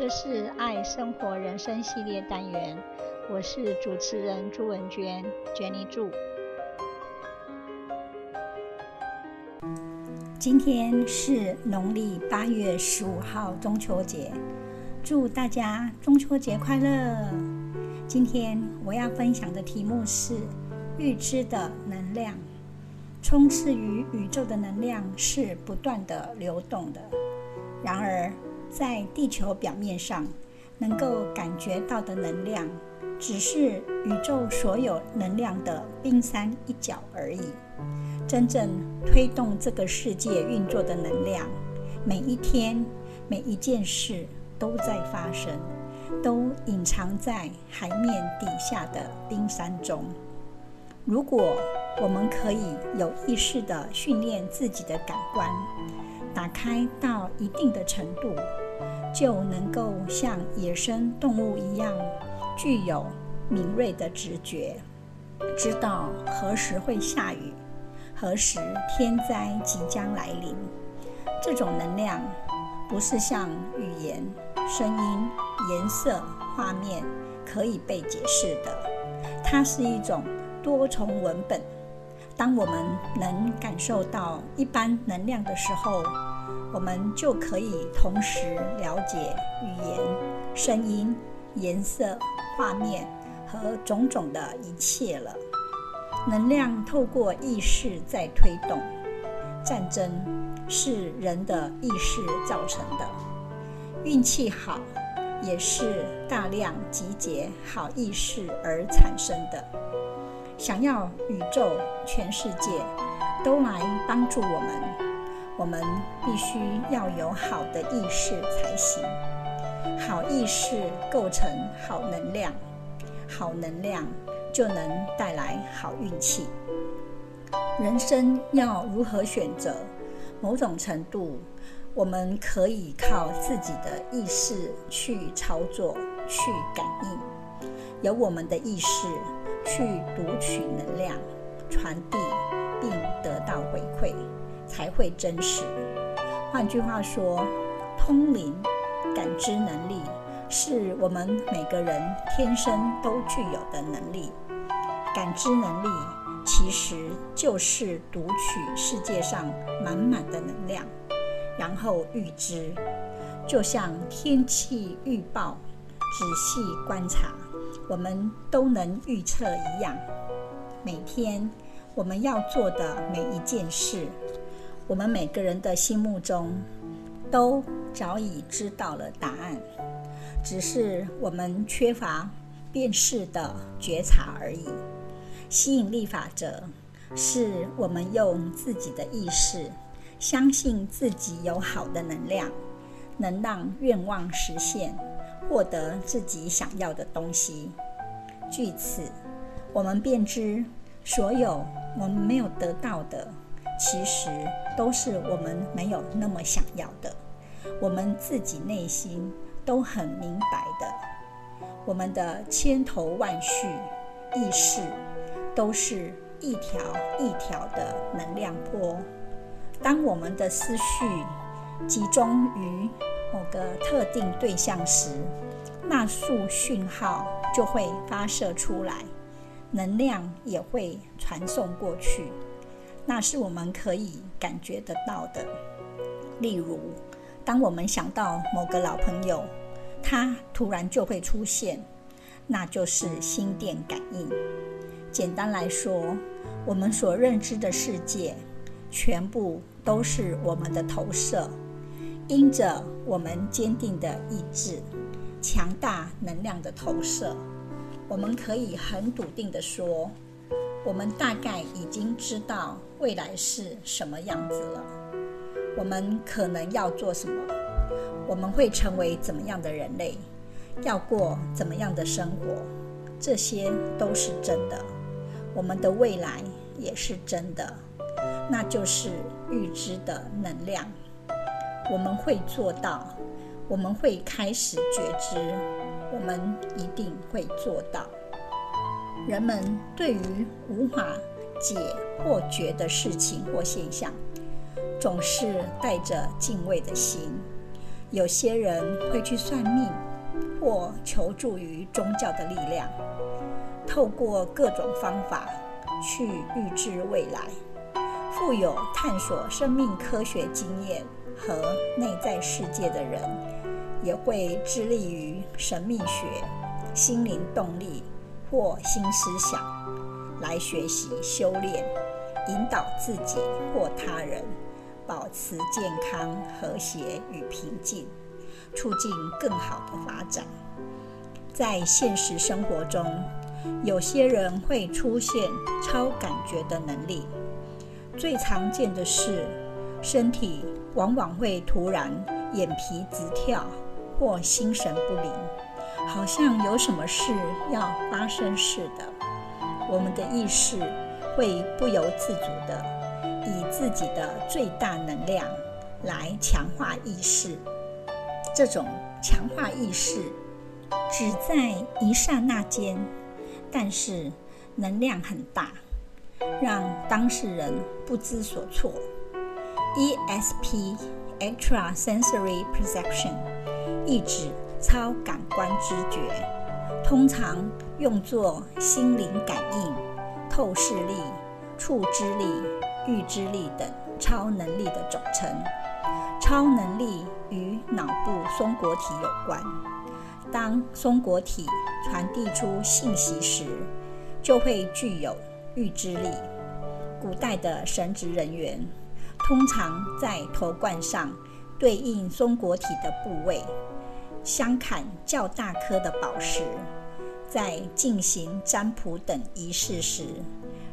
这是爱生活人生系列单元，我是主持人朱文娟，Jenny 朱。今天是农历八月十五号中秋节，祝大家中秋节快乐！今天我要分享的题目是预知的能量。充斥于宇宙的能量是不断的流动的，然而在地球表面上能够感觉到的能量，只是宇宙所有能量的冰山一角而已。真正推动这个世界运作的能量，每一天、每一件事都在发生，都隐藏在海面底下的冰山中。如果我们可以有意识地训练自己的感官，打开到一定的程度，就能够像野生动物一样，具有敏锐的直觉，知道何时会下雨，何时天灾即将来临。这种能量不是像语言、声音、颜色、画面可以被解释的，它是一种。多重文本。当我们能感受到一般能量的时候，我们就可以同时了解语言、声音、颜色、画面和种种的一切了。能量透过意识在推动。战争是人的意识造成的。运气好也是大量集结好意识而产生的。想要宇宙全世界都来帮助我们，我们必须要有好的意识才行。好意识构成好能量，好能量就能带来好运气。人生要如何选择？某种程度，我们可以靠自己的意识去操作、去感应，由我们的意识。去读取能量，传递并得到回馈，才会真实。换句话说，通灵、感知能力是我们每个人天生都具有的能力。感知能力其实就是读取世界上满满的能量，然后预知，就像天气预报，仔细观察。我们都能预测一样，每天我们要做的每一件事，我们每个人的心目中都早已知道了答案，只是我们缺乏辨识的觉察而已。吸引力法则是我们用自己的意识，相信自己有好的能量，能让愿望实现。获得自己想要的东西，据此，我们便知所有我们没有得到的，其实都是我们没有那么想要的。我们自己内心都很明白的，我们的千头万绪意识都是一条一条的能量波。当我们的思绪集中于某个特定对象时，那束讯号就会发射出来，能量也会传送过去，那是我们可以感觉得到的。例如，当我们想到某个老朋友，他突然就会出现，那就是心电感应。简单来说，我们所认知的世界，全部都是我们的投射。因着我们坚定的意志、强大能量的投射，我们可以很笃定地说，我们大概已经知道未来是什么样子了。我们可能要做什么？我们会成为怎么样的人类？要过怎么样的生活？这些都是真的。我们的未来也是真的，那就是预知的能量。我们会做到，我们会开始觉知，我们一定会做到。人们对于无法解或觉的事情或现象，总是带着敬畏的心，有些人会去算命，或求助于宗教的力量，透过各种方法去预知未来。富有探索生命科学经验和内在世界的人，也会致力于神秘学、心灵动力或新思想，来学习修炼，引导自己或他人保持健康、和谐与平静，促进更好的发展。在现实生活中，有些人会出现超感觉的能力。最常见的是，身体往往会突然眼皮直跳或心神不宁，好像有什么事要发生似的。我们的意识会不由自主地以自己的最大能量来强化意识。这种强化意识只在一刹那间，但是能量很大。让当事人不知所措。ESP（Extrasensory Perception） 意指超感官知觉，通常用作心灵感应、透视力、触知力、预知力等超能力的总称。超能力与脑部松果体有关。当松果体传递出信息时，就会具有。预知力，古代的神职人员通常在头冠上对应松果体的部位，镶嵌较大颗的宝石，在进行占卜等仪式时，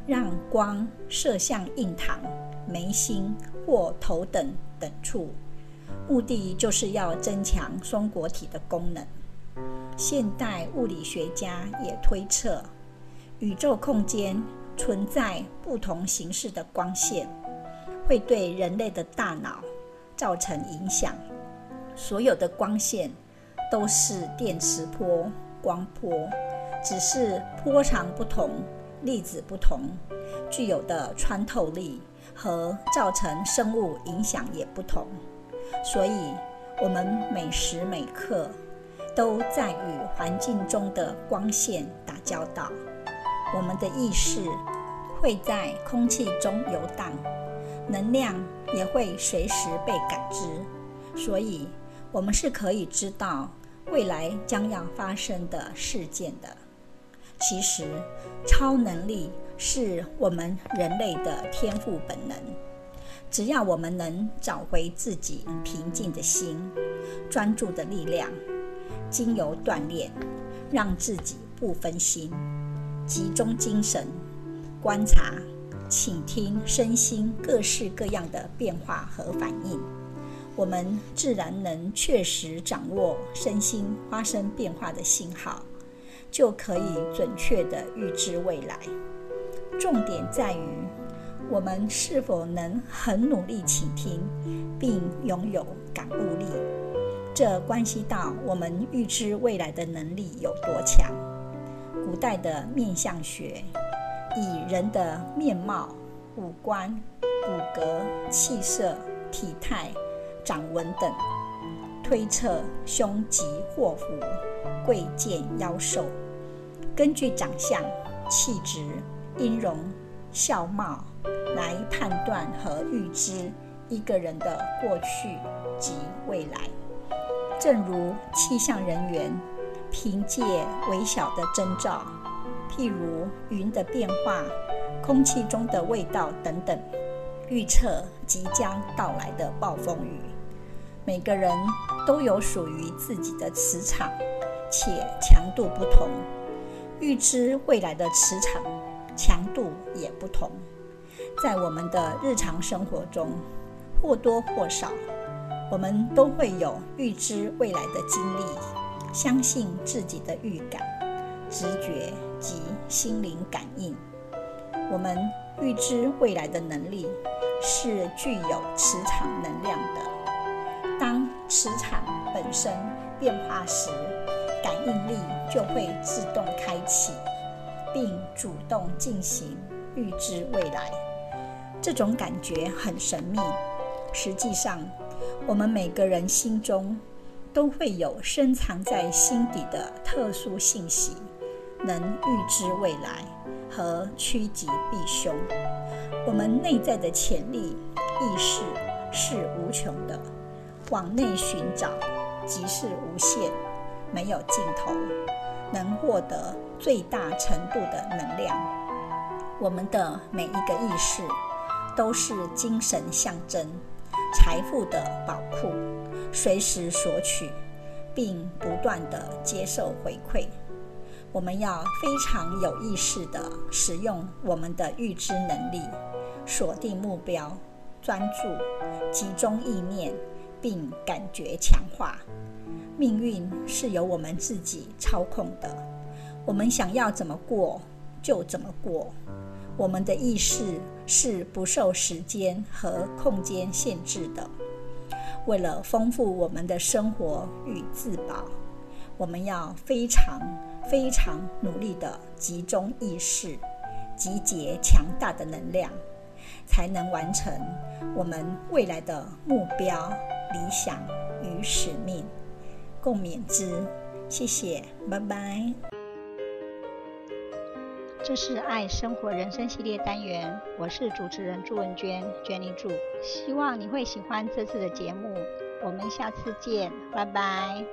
让光射向印堂、眉心或头等等处，目的就是要增强松果体的功能。现代物理学家也推测，宇宙空间。存在不同形式的光线，会对人类的大脑造成影响。所有的光线都是电磁波、光波，只是波长不同、粒子不同，具有的穿透力和造成生物影响也不同。所以，我们每时每刻都在与环境中的光线打交道。我们的意识会在空气中游荡，能量也会随时被感知，所以我们是可以知道未来将要发生的事件的。其实，超能力是我们人类的天赋本能，只要我们能找回自己平静的心、专注的力量，经由锻炼，让自己不分心。集中精神，观察、倾听身心各式各样的变化和反应，我们自然能确实掌握身心发生变化的信号，就可以准确地预知未来。重点在于我们是否能很努力倾听，并拥有感悟力，这关系到我们预知未来的能力有多强。古代的面相学以人的面貌、五官、骨骼、气色、体态、掌纹等推测凶吉祸福、贵贱妖兽，根据长相、气质、音容、笑貌来判断和预知一个人的过去及未来。正如气象人员。凭借微小的征兆，譬如云的变化、空气中的味道等等，预测即将到来的暴风雨。每个人都有属于自己的磁场，且强度不同，预知未来的磁场强度也不同。在我们的日常生活中，或多或少，我们都会有预知未来的经历。相信自己的预感、直觉及心灵感应。我们预知未来的能力是具有磁场能量的。当磁场本身变化时，感应力就会自动开启，并主动进行预知未来。这种感觉很神秘。实际上，我们每个人心中都会有深藏在心底的特殊信息，能预知未来和趋吉避凶。我们内在的潜力意识是无穷的，往内寻找即是无限，没有尽头，能获得最大程度的能量。我们的每一个意识都是精神象征。财富的宝库，随时索取，并不断地接受回馈。我们要非常有意识地使用我们的预知能力，锁定目标，专注，集中意念，并感觉强化。命运是由我们自己操控的，我们想要怎么过就怎么过。我们的意识是不受时间和空间限制的。为了丰富我们的生活与自保，我们要非常非常努力地集中意识，集结强大的能量，才能完成我们未来的目标、理想与使命。共勉之，谢谢，拜拜。这是爱生活人生系列单元，我是主持人朱文娟，Jenny 朱，希望你会喜欢这次的节目，我们下次见，拜拜。